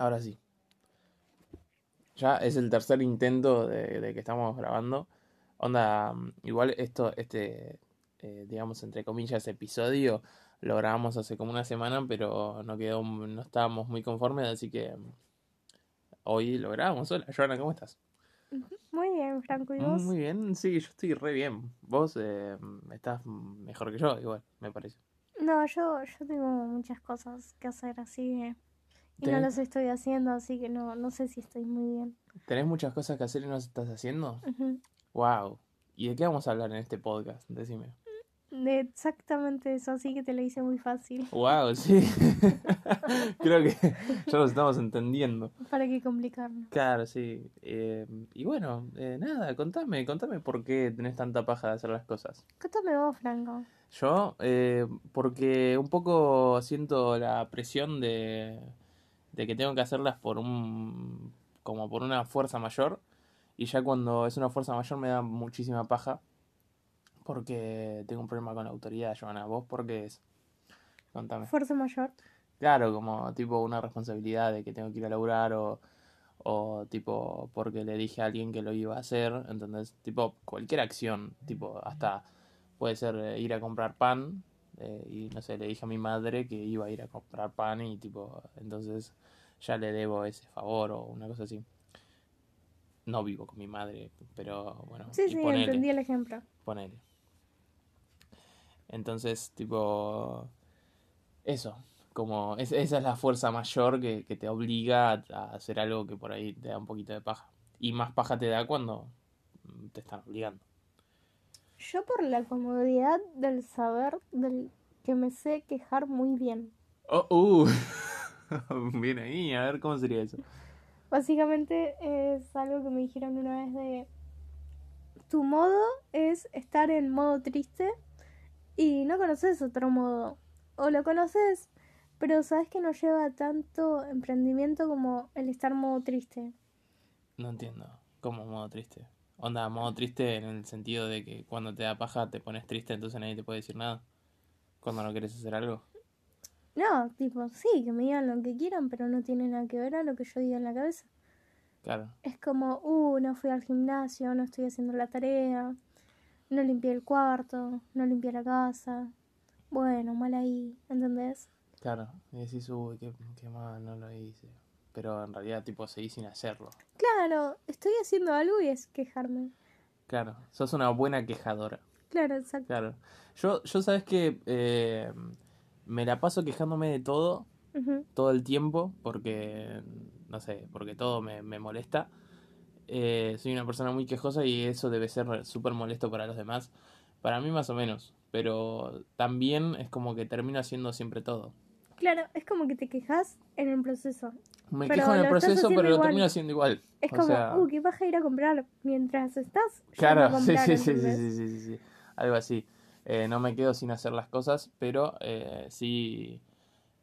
Ahora sí. Ya es el tercer intento de, que estamos grabando. Onda, mm, igual esto, este, eh, digamos, entre comillas, episodio, lo grabamos hace como una semana, pero no quedó, no estábamos muy conformes, así que mm, hoy lo grabamos. Hola, Joana, ¿cómo estás? Muy bien, Franco, ¿y vos? Muy bien, sí, yo estoy re bien. Vos eh, estás mejor que yo, igual, me parece. No, yo, yo tengo muchas cosas que hacer, así y no las estoy haciendo, así que no, no sé si estoy muy bien. ¿Tenés muchas cosas que hacer y no las estás haciendo? Wow. ¿Y de qué vamos a hablar en este podcast? Decime. De exactamente eso, así que te lo hice muy fácil. Wow, sí. Creo que ya lo estamos entendiendo. ¿Para qué complicarlo? Claro, sí. Eh, y bueno, eh, nada, contame, contame por qué tenés tanta paja de hacer las cosas. Contame vos, Franco. Yo, eh, porque un poco siento la presión de, de que tengo que hacerlas por un, como por una fuerza mayor. Y ya cuando es una fuerza mayor me da muchísima paja porque tengo un problema con la autoridad, Joana. ¿Vos por qué es? Contame. Fuerza mayor. Claro, como tipo una responsabilidad de que tengo que ir a laburar o, o tipo porque le dije a alguien que lo iba a hacer, entonces tipo cualquier acción, tipo hasta puede ser eh, ir a comprar pan eh, y no sé, le dije a mi madre que iba a ir a comprar pan y tipo, entonces ya le debo ese favor o una cosa así. No vivo con mi madre, pero bueno. Sí, sí, entendí el ejemplo. Ponele. Entonces, tipo, eso, como esa es la fuerza mayor que, te obliga a, hacer algo que por ahí te da un poquito de paja. Y más paja te da cuando te están obligando. Yo por la comodidad del saber del que me sé quejar muy bien. Oh, uh. bien ahí, a ver cómo sería eso. Básicamente es algo que me dijeron una vez de tu modo es estar en modo triste y no conoces otro modo. O lo conoces, pero sabes que no lleva tanto emprendimiento como el estar modo triste. No entiendo. ¿Cómo modo triste? Onda, modo triste en el sentido de que cuando te da paja te pones triste, entonces nadie te puede decir nada. Cuando no quieres hacer algo. No, tipo, sí, que me digan lo que quieran, pero no tiene nada que ver a lo que yo diga en la cabeza. Claro. Es como, uh, no fui al gimnasio, no estoy haciendo la tarea, no limpié el cuarto, no limpié la casa. Bueno, mal ahí, ¿entendés? Claro, y decís, uy, qué, qué mal, no lo hice. Pero en realidad, tipo, seguí sin hacerlo. Claro, estoy haciendo algo y es quejarme. Claro, sos una buena quejadora. Claro, exacto. Claro. Yo, yo sabes que eh, me la paso quejándome de todo, todo el tiempo, porque, no sé, porque todo me, me molesta. Eh, soy una persona muy quejosa y eso debe ser súper molesto para los demás. Para mí más o menos, pero también es como que termino haciendo siempre todo. Claro, es como que te quejas en el proceso. Me quejo en el proceso, pero lo termino haciendo igual. Es como, uh, ¿qué vas a ir a comprar mientras estás? Claro, sí, sí, sí, sí, sí, sí, algo así. Eh, no me quedo sin hacer las cosas, pero eh, sí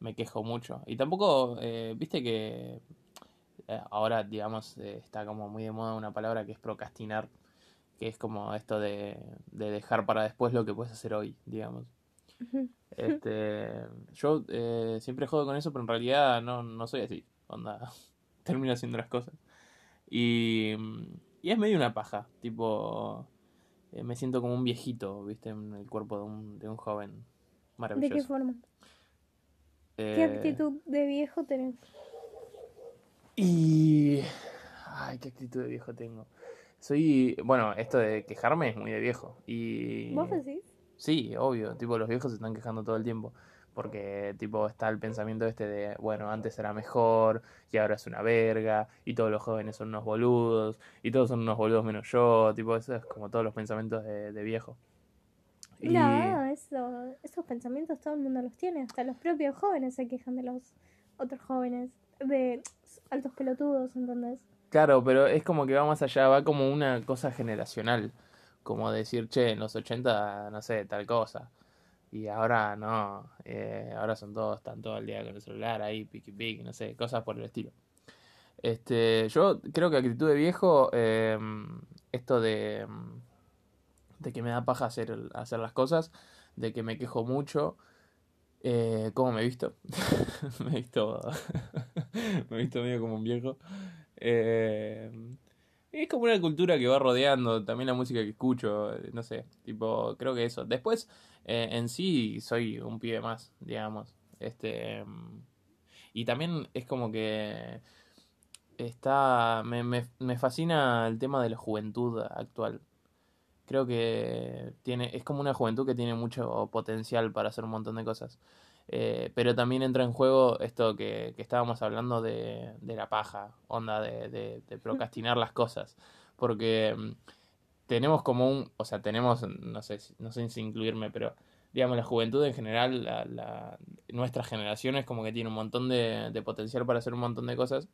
me quejo mucho. Y tampoco, eh, viste que eh, ahora, digamos, eh, está como muy de moda una palabra que es procrastinar, que es como esto de, de dejar para después lo que puedes hacer hoy, digamos. Este, yo eh, siempre juego con eso, pero en realidad no, no soy así. Onda, termino haciendo las cosas. Y, y es medio una paja, tipo, me siento como un viejito, viste, en el cuerpo de un, de un joven maravilloso. ¿De qué forma? ¿Qué actitud de viejo tenés? Y. Ay, qué actitud de viejo tengo. Soy. Bueno, esto de quejarme es muy de viejo. Y. ¿Vos decís? Sí, obvio. Tipo, los viejos se están quejando todo el tiempo. Porque, tipo, está el pensamiento este de, bueno, antes era mejor y ahora es una verga. Y todos los jóvenes son unos boludos. Y todos son unos boludos menos yo. Tipo, eso es como todos los pensamientos de, de viejo. No, eso, esos pensamientos todo el mundo los tiene. Hasta los propios jóvenes se quejan de los otros jóvenes. De altos pelotudos, ¿entendés? Claro, pero es como que va más allá, va como una cosa generacional. Como decir, che, en los 80, no sé, tal cosa. Y ahora no, eh, ahora son todos, están todo el día con el celular ahí, piqui piqui, no sé, cosas por el estilo. Este, yo creo que actitud de viejo, eh, esto de, de que me da paja hacer, hacer las cosas, de que me quejo mucho, eh, ¿Cómo me he visto? me he visto me he visto medio como un viejo. Eh, es como una cultura que va rodeando también la música que escucho, eh, no sé, tipo, creo que eso. Después, eh, en sí, soy un pibe más, digamos. Este, y también es como que está, me, me, me fascina el tema de la juventud actual. Creo que tiene, es como una juventud que tiene mucho potencial para hacer un montón de cosas. Eh, pero también entra en juego esto que, estábamos hablando de, de la paja, onda de, de, de procrastinar las cosas. Porque mm, tenemos como un, o sea, tenemos, no sé, no sé si incluirme, pero digamos, la juventud en general, la, la, nuestra generación es como que tiene un montón de, de potencial para hacer un montón de cosas,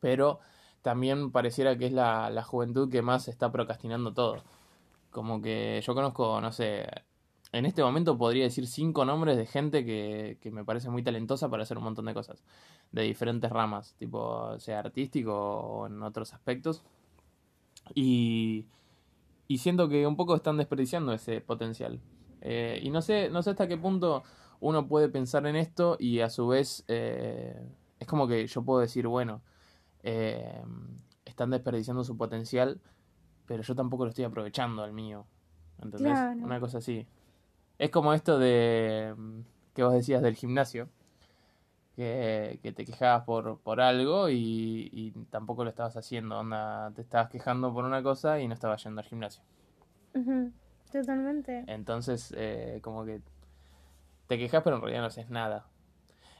pero también pareciera que es la juventud que más está procrastinando todo. Como que yo conozco, no sé, en este momento podría decir cinco nombres de gente que, que me parece muy talentosa para hacer un montón de cosas, de diferentes ramas, tipo, sea artístico o en otros aspectos. Y, y siento que un poco están desperdiciando ese potencial. Eh, y no sé, no sé hasta qué punto uno puede pensar en esto y a su vez eh, es como que yo puedo decir, bueno, eh, están desperdiciando su potencial, pero yo tampoco lo estoy aprovechando al mío. ¿Entendés? Claro. Una cosa así. Es como esto de mm, que vos decías del gimnasio, que, que te quejabas por, por algo y, y tampoco lo estabas haciendo. Onda, te estabas quejando por una cosa y no estabas yendo al gimnasio. Totalmente. Entonces, eh, como que te quejas, pero en realidad no haces nada.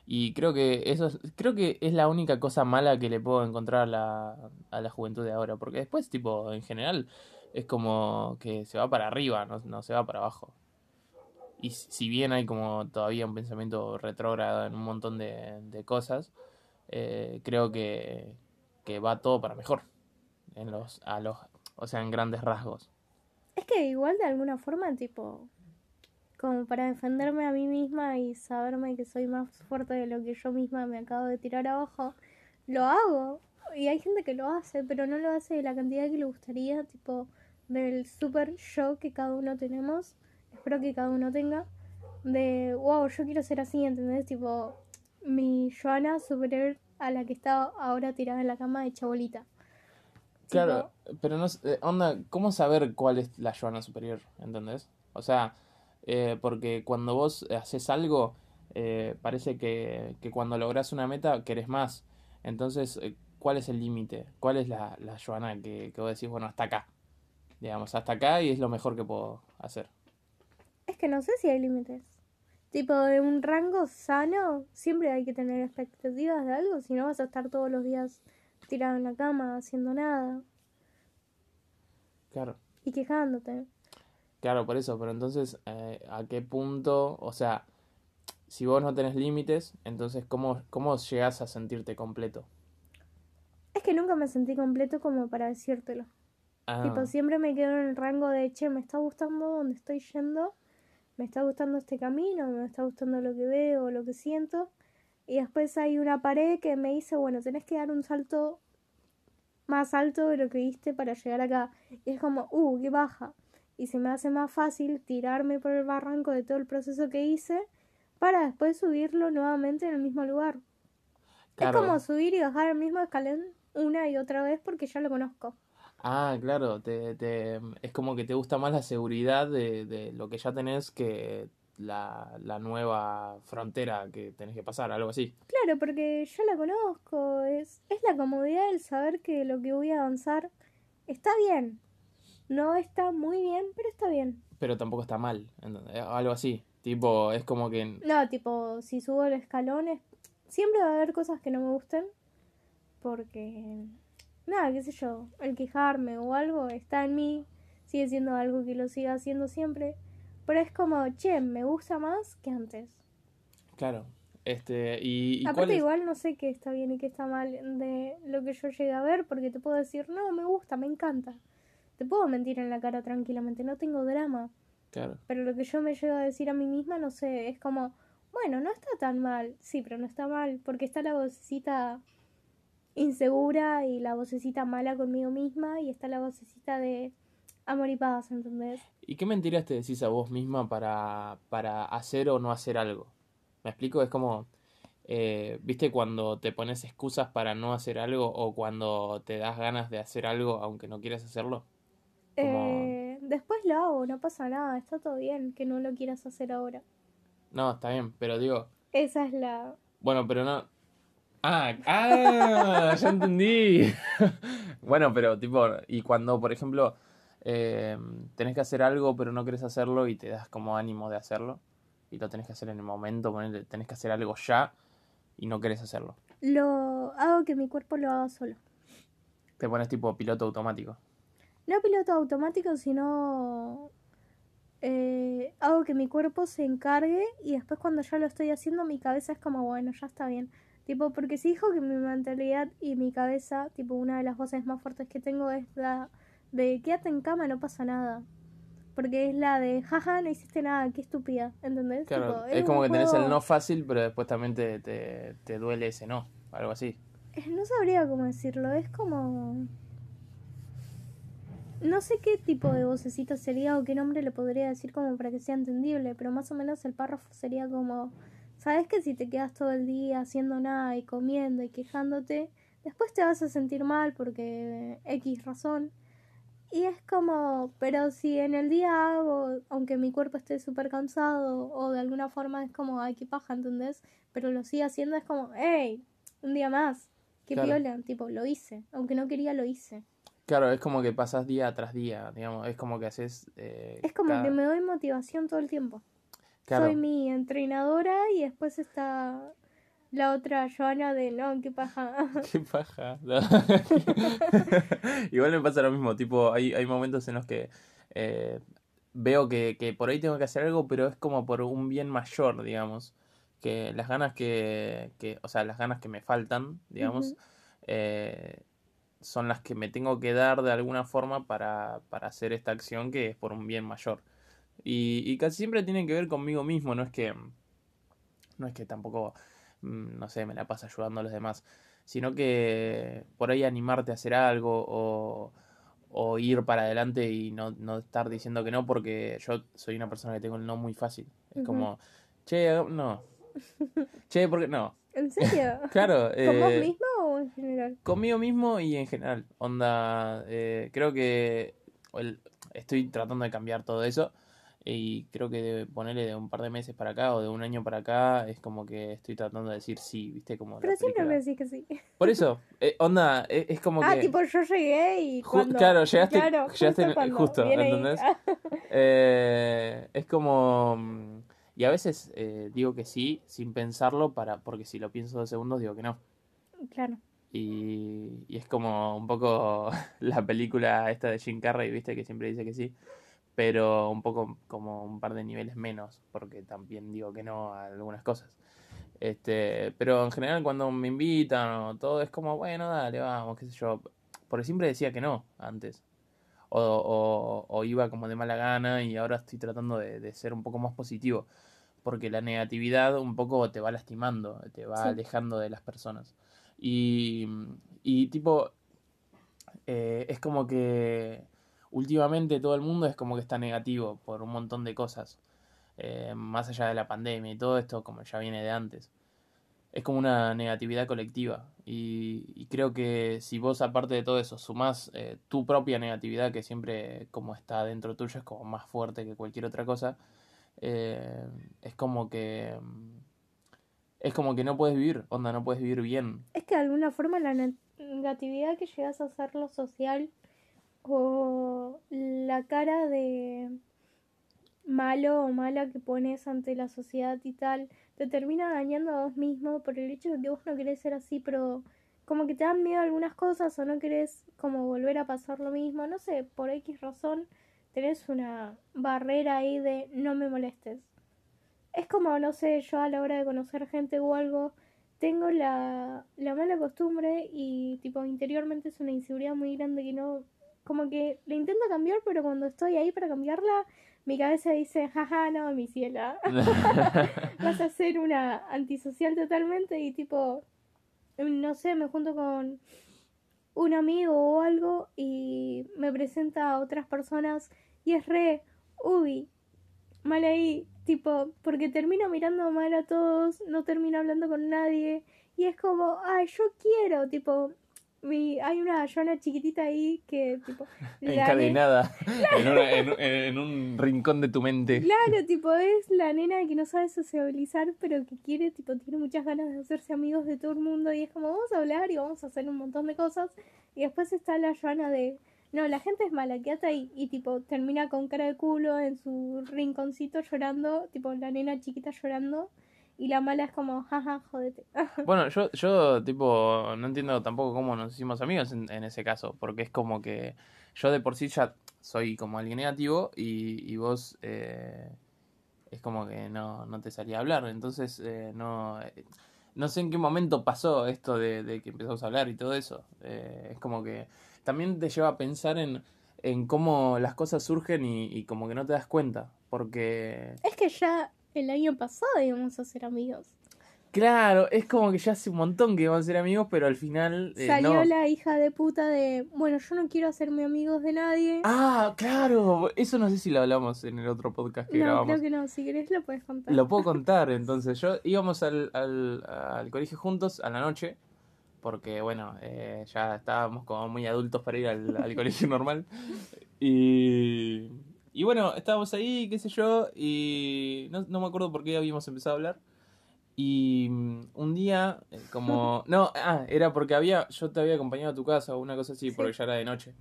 Y creo que eso es, creo que es la única cosa mala que le puedo encontrar a la, a la juventud de ahora. Porque después, tipo, en general, es como que se va para arriba, no, no se va para abajo. Y si bien hay como todavía un pensamiento retrógrado en un montón de, de cosas, eh, creo que, que va todo para mejor. En los, a los, o sea, en grandes rasgos. Es que igual de alguna forma, tipo, como para defenderme a mí misma y saberme que soy más fuerte de lo que yo misma me acabo de tirar abajo, lo hago. Y hay gente que lo hace, pero no lo hace de la cantidad que le gustaría, tipo, del super yo que cada uno tenemos. Espero que cada uno tenga. De, wow, yo quiero ser así, ¿entendés? Tipo, mi Joana superior a la que está ahora tirada en la cama de chabolita. Claro, pero no, eh, onda, ¿cómo saber cuál es la Joana superior? ¿Entendés? O sea, eh, porque cuando vos haces algo, eh, parece que, que cuando lográs una meta querés más. Entonces, eh, ¿cuál es el límite? ¿Cuál es la, la Joana que, que vos decís, bueno, hasta acá? Digamos, hasta acá y es lo mejor que puedo hacer. Que no sé si hay límites. Tipo, de un rango sano, siempre hay que tener expectativas de algo, si no vas a estar todos los días tirado en la cama haciendo nada Claro, y quejándote. claro, por eso, pero entonces, eh, ¿a qué punto? O sea, si vos no tenés límites, entonces, ¿cómo, cómo llegás a sentirte completo? Es que nunca me sentí completo como para decírtelo. Ah, Tipo, siempre me quedo en el rango de, che, me está gustando donde estoy yendo, me está gustando este camino, me está gustando lo que veo, lo que siento. Y después hay una pared que me dice, bueno, tenés que dar un salto más alto de lo que diste para llegar acá. Y es como, uh, qué baja. Y se me hace más fácil tirarme por el barranco de todo el proceso que hice para después subirlo nuevamente en el mismo lugar. claro. Es como subir y bajar el mismo escalón una y otra vez porque ya lo conozco. Ah, claro, te, te, es como que te gusta más la seguridad de, de lo que ya tenés que la, la nueva frontera que tenés que pasar, algo así. Claro, porque yo la conozco, es, es la comodidad del saber que lo que voy a avanzar está bien. No está muy bien, pero está bien. Pero tampoco está mal. Algo así. Tipo, es como que... No, tipo, si subo el escalón, es- siempre va a haber cosas que no me gusten. Porque, nada, qué sé yo, el quejarme o algo está en mí, sigue siendo algo que lo siga haciendo siempre. Pero es como, che, me gusta más que antes. Claro. Este, y, y Aparte igual no sé qué está bien y qué está mal de lo que yo llegué a ver, porque te puedo decir, no, me gusta, me encanta. Te puedo mentir en la cara tranquilamente, no tengo drama. Claro, Pero lo que yo me llego a decir a mí misma, no sé, es como, bueno, no está tan mal. Sí, pero no está mal, porque está la vocecita insegura y la vocecita mala conmigo misma y está la vocecita de amor y paz, ¿entendés? ¿Y qué mentiras te decís a vos misma para, para hacer o no hacer algo? ¿Me explico? Es como eh, ¿viste cuando te pones excusas para no hacer algo o cuando te das ganas de hacer algo aunque no quieras hacerlo? Como- Eh, después lo hago, no pasa nada, está todo bien que no lo quieras hacer ahora. No, está bien, pero digo, Esa es la... bueno, pero no... Ah, ah, ya entendí. Bueno, pero tipo, y cuando, por ejemplo, eh, tenés que hacer algo pero no querés hacerlo y te das como ánimo de hacerlo y lo tenés que hacer en el momento, tenés que hacer algo ya y no querés hacerlo. Lo hago que mi cuerpo lo haga solo. Te pones tipo piloto automático. No piloto automático, sino eh, hago que mi cuerpo se encargue y después cuando ya lo estoy haciendo mi cabeza es como, bueno, ya está bien. Tipo, porque si dijo que mi mentalidad y mi cabeza, tipo, una de las voces más fuertes que tengo es la de quédate en cama, no pasa nada. Porque es la de, jaja, no hiciste nada, qué estúpida, ¿entendés? Claro, Tipo, es como que tenés el no fácil, pero después también te, te, te duele ese no, algo así. No sabría cómo decirlo, es como... No sé qué tipo de vocecita sería o qué nombre le podría decir como para que sea entendible, pero más o menos el párrafo sería como... Sabes que si te quedas todo el día haciendo nada y comiendo y quejándote, después te vas a sentir mal porque X razón. Y es como, pero si en el día hago, aunque mi cuerpo esté súper cansado o de alguna forma es como, ay, qué paja, ¿entendés? Pero lo sigue haciendo, es como, hey, un día más. Qué Claro. tipo, lo hice. Aunque no quería, lo hice. Claro, es como que pasas día tras día, digamos, es como que haces... eh, Es como cada- que me doy motivación todo el tiempo. Claro, Soy mi entrenadora y después está la otra Joana de, no, qué paja. qué paja. No. Igual me pasa lo mismo, tipo, hay, hay momentos en los que eh, veo que, que por ahí tengo que hacer algo, pero es como por un bien mayor, digamos. Que las ganas que, que o sea, las ganas que me faltan, digamos, eh, son las que me tengo que dar de alguna forma para, para hacer esta acción que es por un bien mayor. Y, y casi siempre tiene que ver conmigo mismo, no es que, no es que tampoco, mm, no sé, me la pasa ayudando a los demás, sino que por ahí animarte a hacer algo o, o ir para adelante y no, no estar diciendo que no, porque yo soy una persona que tengo el no muy fácil. Es como, che, no. Che, porque no. ¿En serio? Claro. ¿Con vos eh, mismo o en general? Conmigo mismo y en general. Onda, eh, creo que el- estoy tratando de cambiar todo eso. Y creo que de ponerle de un par de meses para acá o de un año para acá es como que estoy tratando de decir sí, ¿viste? Como Pero siempre me decís que sí. Por eso, eh, onda, eh, es como Ah, que... tipo, yo llegué y cuando... claro, llegaste- Claro, llegaste cuando justo, viene ahí. ¿entendés? Eh, es como... mm, Y a veces eh, digo que sí sin pensarlo para porque si lo pienso dos segundos digo que no. Claro. Y, y es como un poco la película esta de Jim Carrey, viste, que siempre dice que sí, pero un poco como un par de niveles menos, porque también digo que no a algunas cosas. Este, pero en general cuando me invitan o todo es como, bueno, dale, vamos, qué sé yo. Porque siempre decía que no antes. O, o, o iba como de mala gana y ahora estoy tratando de, de ser un poco más positivo. Porque la negatividad un poco te va lastimando, te va Sí. alejando de las personas. Y, y tipo, eh, es como que últimamente todo el mundo es como que está negativo por un montón de cosas. Eh, más allá de la pandemia y todo esto, como ya viene de antes. Es como una negatividad colectiva. Y, creo que si vos, aparte de todo eso, sumás eh, tu propia negatividad, que siempre como está dentro tuyo, es como más fuerte que cualquier otra cosa, eh, es como que... mm, Es como que no puedes vivir, onda, no puedes vivir bien. Es que de alguna forma la ne- negatividad que llegas a hacer lo social o la cara de malo o mala que pones ante la sociedad y tal, te termina dañando a vos mismo por el hecho de que vos no querés ser así, pero como que te dan miedo algunas cosas o no querés como volver a pasar lo mismo, no sé, por X razón tenés una barrera ahí de no me molestes. Es como, no sé, yo a la hora de conocer gente o algo, tengo la, la mala costumbre y tipo interiormente es una inseguridad muy grande que no, como que la intento cambiar, pero cuando estoy ahí para cambiarla, mi cabeza dice, jaja, no, mi ciela, vas a ser una antisocial totalmente y tipo, no sé, me junto con un amigo o algo y me presenta a otras personas y es re, uy, mal ahí, tipo, porque termino mirando mal a todos, no termino hablando con nadie, y es como, ay, yo quiero, tipo, mi, hay una Joana chiquitita ahí que, tipo, la Encadenada en, una- en- en un rincón de tu mente. Claro, tipo, es la nena que no sabe sociabilizar, pero que quiere, tipo, tiene muchas ganas de hacerse amigos de todo el mundo. Y es como, vamos a hablar y vamos a hacer un montón de cosas. Y después está la Joana de, no, la gente es mala, quédate ahí. Y, tipo, termina con cara de culo en su rinconcito llorando, tipo, la nena chiquita llorando. Y la mala es como, jaja, jodete. Bueno, yo, yo tipo, no entiendo tampoco cómo nos hicimos amigos en, en ese caso, porque es como que yo de por sí ya soy como alguien negativo y, y vos eh, es como que no, no te salía a hablar, entonces eh, no, eh, no sé en qué momento pasó esto de, de que empezamos a hablar y todo eso. Eh, es como que también te lleva a pensar en, en cómo las cosas surgen y, y como que no te das cuenta, porque... es que ya el año pasado íbamos a ser amigos. Claro, es como que ya hace un montón que vamos a ser amigos, pero al final eh, Salió no. la hija de puta de, bueno, yo no quiero hacerme amigos de nadie. Ah, claro, eso no sé si lo hablamos en el otro podcast que no, grabamos. creo que no. Si querés lo puedes contar. Lo puedo contar, entonces yo íbamos al, al, al colegio juntos a la noche, porque bueno, eh, ya estábamos como muy adultos para ir al, al colegio normal. Y, y bueno, estábamos ahí, qué sé yo, y no, no me acuerdo por qué habíamos empezado a hablar. Y mm, un día, eh, como... No, ah, era porque había yo te había acompañado a tu casa o una cosa así, Sí. porque ya era de noche.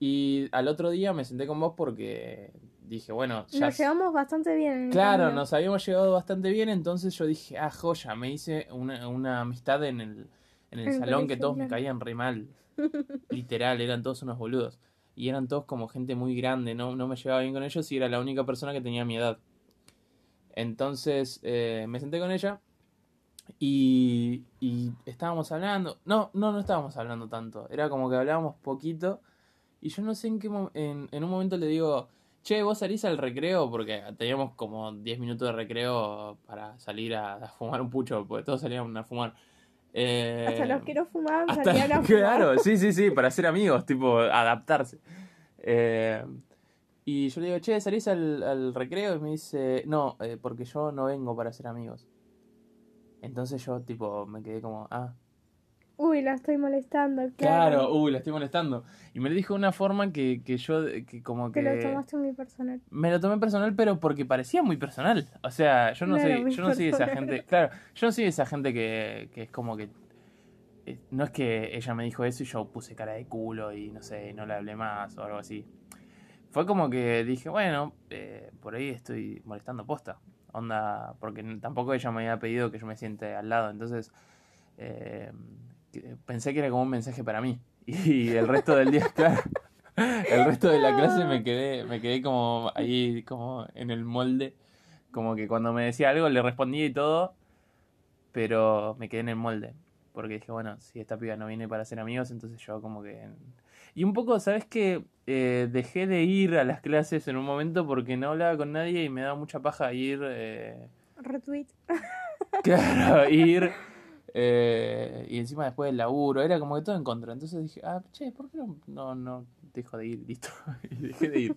Y al otro día me senté con vos porque dije, bueno, ya... Nos llevamos bastante bien. Claro, nos habíamos llevado bastante bien, entonces yo dije, ah, joya, me hice una, una amistad en el, en el salón que todos me caían re mal. Literal, eran todos unos boludos. Y eran todos como gente muy grande, no, no me llevaba bien con ellos y era la única persona que tenía mi edad. Entonces eh, me senté con ella y, y estábamos hablando. No, no, no estábamos hablando tanto. Era como que hablábamos poquito. Y yo no sé en qué en, en un momento le digo, che, vos salís al recreo, porque teníamos como 10 minutos de recreo para salir a, a fumar un pucho, porque todos salían a fumar. Eh, Hasta los que no fumaban salían a fumar. claro, sí, sí, sí, para ser amigos, tipo, adaptarse. Eh, y yo le digo, che, ¿salís al, al recreo? Y me dice, no, eh, porque yo no vengo para ser amigos. Entonces yo, tipo, me quedé como, ah, Uy, la estoy molestando. claro, Claro. uy, la estoy molestando. Y me lo dijo de una forma que, que yo, que como Te que... lo tomaste muy personal. Me lo tomé personal, pero porque parecía muy personal. O sea, yo no soy, yo no soy esa gente. Claro, yo no soy esa gente que, que es como que. eh, No es que ella me dijo eso y yo puse cara de culo y no sé, no le hablé más o algo así. Fue como que dije, bueno, eh, por ahí estoy molestando posta. Onda, porque tampoco ella me había pedido que yo me siente al lado. Entonces, eh, pensé que era como un mensaje para mí. Y el resto del día, claro. El resto de la clase me quedé, me quedé como ahí, como en el molde. Como que cuando me decía algo le respondía y todo, pero me quedé en el molde. Porque dije, bueno, si esta piba no viene para ser amigos, entonces yo como que... Y un poco, ¿sabes qué? Eh, dejé de ir a las clases en un momento porque no hablaba con nadie y me daba mucha paja ir... eh, Retweet. Claro, ir. Eh, y encima después del laburo, era como que todo en contra. Entonces dije, ah, che, ¿por qué no, no, no dejo de ir? Listo. y dejé de ir.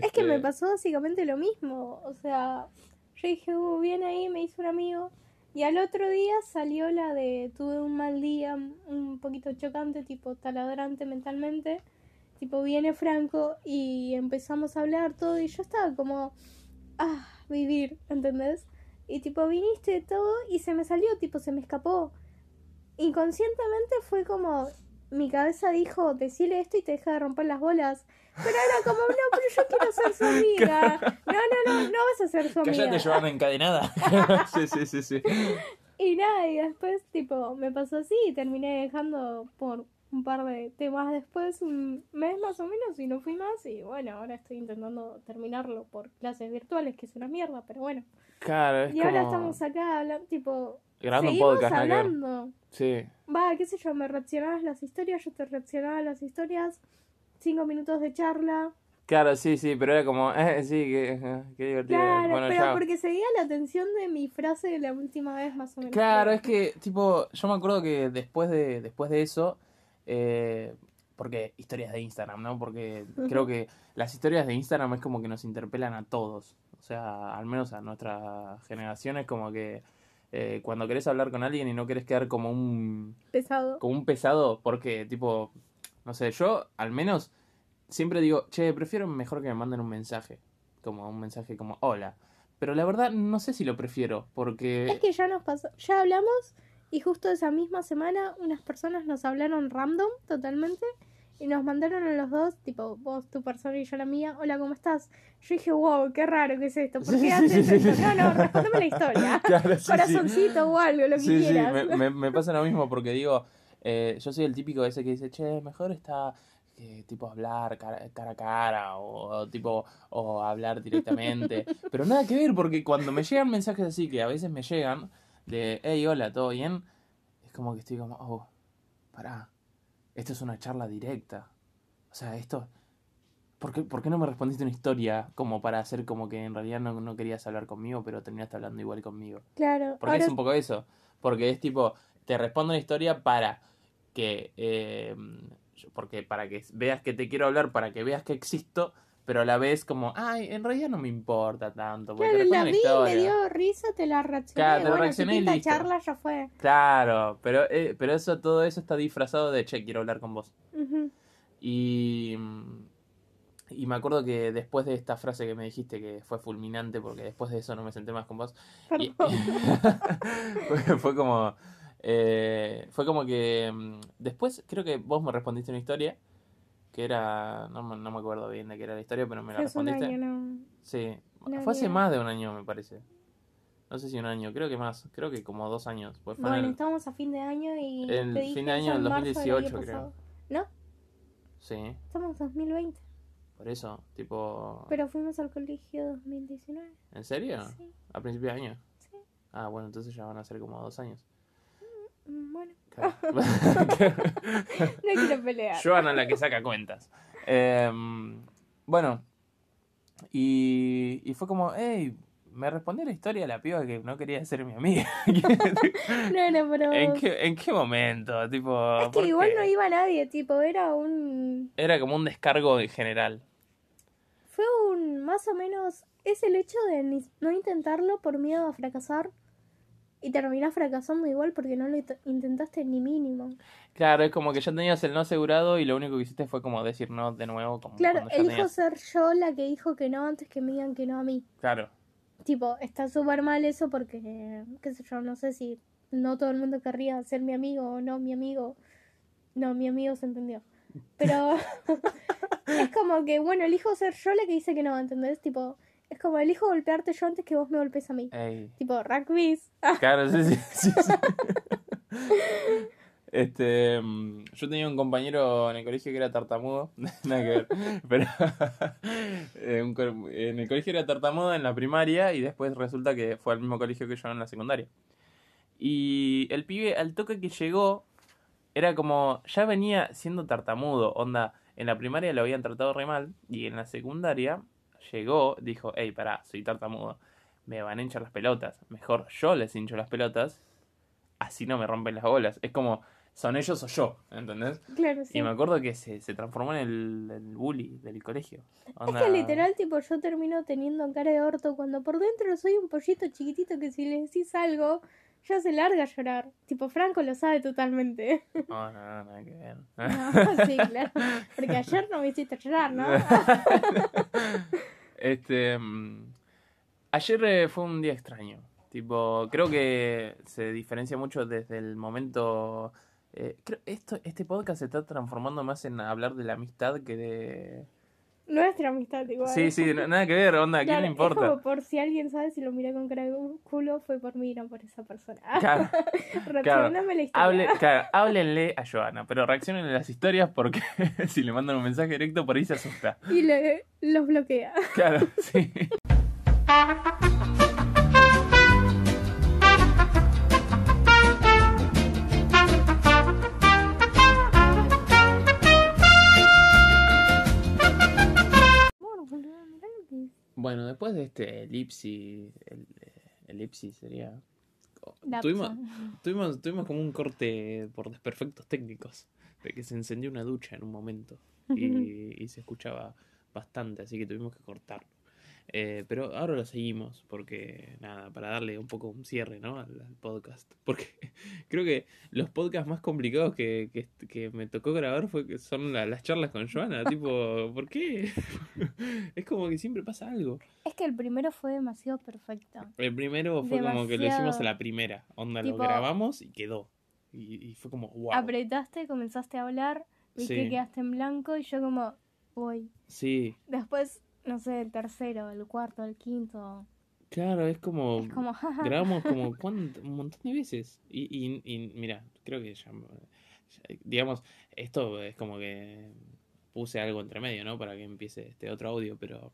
Es que me Este, pasó básicamente lo mismo. O sea, yo dije, uh, bien ahí, me hizo un amigo. Y al otro día salió la de tuve un mal día, un poquito chocante, tipo taladrante mentalmente. Tipo, viene Franco y empezamos a hablar todo. Y yo estaba como, ah, vivir, ¿entendés? Y tipo, viniste todo y se me salió, tipo, se me escapó. Inconscientemente fue como, mi cabeza dijo, decile esto y te deja de romper las bolas. Pero era como, no, pero yo quiero ser su amiga. No, no, no, no vas a ser su amiga. Cállate, Joana encadenada. sí, sí, sí, sí. Y nada, y después, tipo, me pasó así y terminé dejando por un par de temas después, un mes más o menos, y no fui más. Y bueno, ahora estoy intentando terminarlo por clases virtuales, que es una mierda, pero bueno. Claro, es Y ahora estamos acá hablando, tipo, grabando un podcast, hablando. Sí. Va, qué sé yo, me reaccionabas las historias, yo te reaccionaba a las historias. Cinco minutos de charla. Claro, sí, sí, pero era como, eh, sí, qué, eh, qué divertido. Claro, bueno, pero ya. porque seguía la atención de mi frase de la última vez, más o menos. Claro, es que, tipo, yo me acuerdo que después de, después de eso, eh, porque historias de Instagram, ¿no? Porque creo que las historias de Instagram es como que nos interpelan a todos. O sea, al menos a nuestra generación es como que eh, cuando querés hablar con alguien y no querés quedar como un, Pesado. como un pesado, porque tipo, no sé, yo al menos siempre digo, che, prefiero mejor que me manden un mensaje, como un mensaje como, hola. Pero la verdad no sé si lo prefiero, porque... Es que ya nos pasó, ya hablamos y justo esa misma semana unas personas nos hablaron random totalmente y nos mandaron a los dos, tipo vos, tu persona y yo la mía, hola, ¿cómo estás? Yo dije, wow, qué raro que es esto, ¿por qué haces sí, esto? sí. No, no, respóndeme la historia. Claro. Corazoncito o algo, lo que Sí, sí, quieras. me, me, me pasa lo mismo porque digo, eh, yo soy el típico ese que dice, che, mejor está eh, tipo hablar cara, cara a cara o, o tipo o hablar directamente, pero nada que ver porque cuando me llegan mensajes así que a veces me llegan de, hey, hola, ¿todo bien? Es como que estoy como, oh, pará, esto es una charla directa, o sea, esto... ¿Por qué, por qué no me respondiste una historia como para hacer como que en realidad no, no querías hablar conmigo, pero terminaste hablando igual conmigo? Claro, Porque ahora es un poco eso. Porque es tipo, te respondo una historia para que. eh, porque para que veas que te quiero hablar, para que veas que existo, pero a la vez como, ay, en realidad no me importa tanto. Porque Claro, la vi, me dio risa, te la reaccioné. Claro, te bueno, reaccioné si y pinta listo. charla ya fue. Claro, pero, eh, pero eso, todo eso está disfrazado de che, quiero hablar con vos. Y. Y me acuerdo que después de esta frase que me dijiste que fue fulminante, porque después de eso no me senté más con vos, y- Perdón. fue, fue como. eh, fue como que. mm, Después creo que vos me respondiste una historia. Que era. No, me- no me acuerdo bien de qué era la historia, pero me la un respondiste. año, no. Sí. No fue hace más de un año, me parece. No sé si un año, creo que más. Creo que como dos años. Pues Bueno, el- estábamos a fin de año y El fin de año del marzo del 2018 año creo. ¿No? Sí, Estamos en 2020. por eso. Tipo. Pero fuimos al colegio 2019. ¿En serio? Sí, ¿A principio de año? sí. Ah, bueno, entonces ya van a ser como dos años. Mm, Bueno, Claro. no quiero pelear. Joana la que saca cuentas. Em, bueno, y, y fue como, hey, me respondió la historia la piba que no quería ser mi amiga. No, no, pero. ¿En qué, ¿En qué momento? Tipo, Es ¿por que igual qué? no iba nadie, tipo, era un. Era como un descargo en general. Fue un. Más o menos. Es el hecho de no intentarlo por miedo a fracasar. Y terminás fracasando igual porque no lo int- intentaste ni mínimo. Claro, es como que ya tenías el no asegurado y lo único que hiciste fue como decir no de nuevo. Como Claro, elijo tenías- ser yo la que dijo que no antes que me digan que no a mí. Claro, Tipo, está súper mal eso porque, qué sé yo, no sé si no todo el mundo querría ser mi amigo o no mi amigo. No, mi amigo se entendió. Pero es como que, bueno, elijo ser yo la que dice que no, ¿entendés? Tipo, es como elijo golpearte yo antes que vos me golpes a mí. ey. Tipo, rugby. Claro, sí, sí, sí, sí. Este, mm, yo tenía un compañero en el colegio que era tartamudo, nada que ver, pero eh, en el colegio era tartamudo en la primaria y después resulta que fue al mismo colegio que yo en la secundaria. Y el pibe al toque que llegó era como, ya venía siendo tartamudo, onda, en la primaria lo habían tratado re mal y en la secundaria llegó, dijo, hey, pará, soy tartamudo me van a hinchar las pelotas. Mejor yo les hincho las pelotas, así no me rompen las bolas. Es como, son ellos o yo, ¿entendés? Claro, sí. Y me acuerdo que se, se transformó en el, el bully del colegio. Es que literal, tipo, yo termino teniendo cara de orto cuando por dentro soy un pollito chiquitito que si le decís algo, ya se larga a llorar. Tipo, Franco lo sabe totalmente. No, no, no, que ver. No, sí, claro. Porque ayer no me hiciste llorar, ¿no? este. mm, Ayer eh, fue un día extraño. Tipo, creo que se diferencia mucho desde el momento. eh, creo, esto, este podcast se está transformando más en hablar de la amistad que de. Nuestra amistad igual. Sí, sí, no- nada que ver, onda, ¿a quién Claro, le importa? Es como por si alguien sabe si lo mira con cara de culo, fue por mí, no por esa persona. Claro, Reaccioname la historia. hable, claro, háblenle a Joana, pero reaccionen a las historias porque si le mandan un mensaje directo por ahí se asusta. Y le, los bloquea. Claro, sí. Después de este elipsis, el, eh, elipsis sería... Tuvimos, tuvimos, tuvimos como un corte por desperfectos técnicos, de que se encendió una ducha en un momento y, y se escuchaba bastante, así que tuvimos que cortarlo. Eh, pero ahora lo seguimos porque, nada, para darle un poco un cierre, ¿no? Al, al podcast. Porque creo que los podcasts más complicados que, que, que me tocó grabar fue que son la- las charlas con Joana. tipo, ¿por qué? es como que siempre pasa algo. Es que el primero fue demasiado perfecto. El primero fue como que lo hicimos a la primera. Onda, Tipo- lo grabamos y quedó. Y, y fue como, wow. Apretaste, comenzaste a hablar, vi Sí. que quedaste en blanco y yo como, voy. Sí, Después, no sé, el tercero, el cuarto, el quinto. claro, es como... Es como. Grabamos como cuánt- un montón de veces. Y, y, y mira, creo que ya, ya- digamos, esto es como que puse algo entre medio, ¿no? Para que empiece este otro audio, pero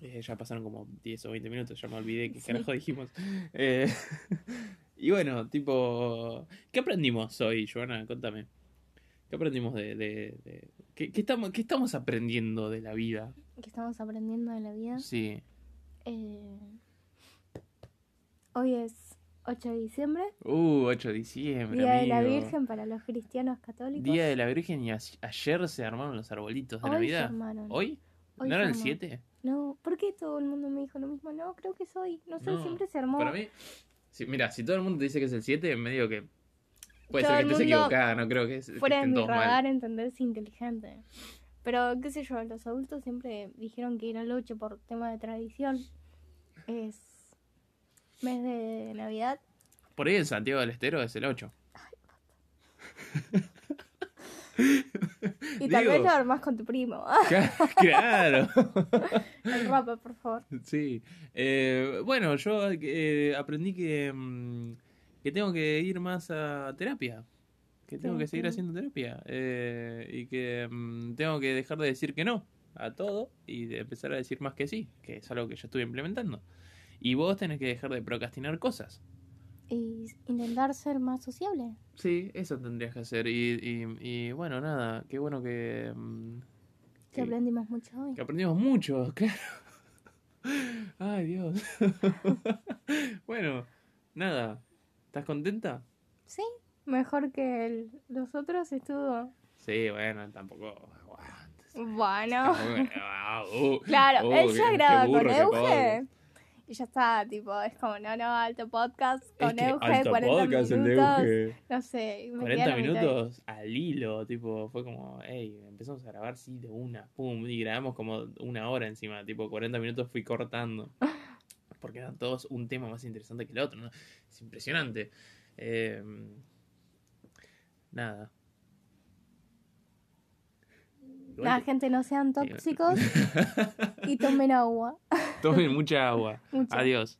eh, ya pasaron como 10 o 20 minutos, ya me olvidé qué Sí. carajo dijimos. Eh, y bueno, tipo, ¿qué aprendimos hoy, Joana? Contame. ¿Qué aprendimos de... de, de- ¿qué, qué estamos, ¿Qué estamos aprendiendo de la vida? Que estamos aprendiendo de la vida. Sí. Eh, hoy es 8 de diciembre, Uh, 8 de diciembre. Día de la. Virgen para los cristianos católicos. Día de la Virgen y ayer se armaron los arbolitos de Hoy se Navidad. armaron. ¿Hoy? Hoy ¿No era se el armó. 7? No, ¿por qué todo el mundo me dijo lo mismo? No, creo que es hoy. No sé, No, siempre se armó. Para mí, si, mira, si todo el mundo te dice que es el 7, medio que puede Todo ser que estés equivocada, no creo que, es- Fuera de mi mal. radar entenderse inteligente. Pero, qué sé yo, los adultos siempre dijeron que era el 8 por tema de tradición. Es mes de Navidad. Por ahí el Santiago del Estero es el 8. Y tal Digo- vez lo armás con tu primo. claro. el rapa, por favor. Sí. Eh, bueno, yo eh, aprendí que, mm, que tengo que ir más a terapia. Que tengo que seguir haciendo terapia. eh, y que mm, tengo que dejar de decir que no a todo y de empezar a decir más que sí, que es algo que yo estuve implementando. Y vos tenés que dejar de procrastinar cosas. Y intentar ser más sociable. Sí, eso tendrías que hacer. Y, y, y bueno, nada, qué bueno que, mm, Que que, aprendimos mucho hoy. que aprendimos mucho, claro. Ay, Dios. bueno, nada. ¿Estás contenta? Sí, mejor que el- los otros estuvo. Sí, bueno, tampoco. Bueno. Tampoco- Claro, Uh, él ya burro, con Euge. Y ya está, tipo, es como, no, no, alto podcast con que Euge, alto 40 podcast el de minutos. Euge. No sé, me quedé a 40 la mitad. minutos al hilo, tipo, fue como, hey, empezamos a grabar, sí, de una, pum, y grabamos como una hora encima, tipo, 40 minutos fui cortando. Porque eran todos un tema más interesante que el otro, ¿no? Es impresionante. Eh, nada. Igual La que- gente no sean tóxicos y tomen agua. Tomen mucha agua. Mucha. Adiós.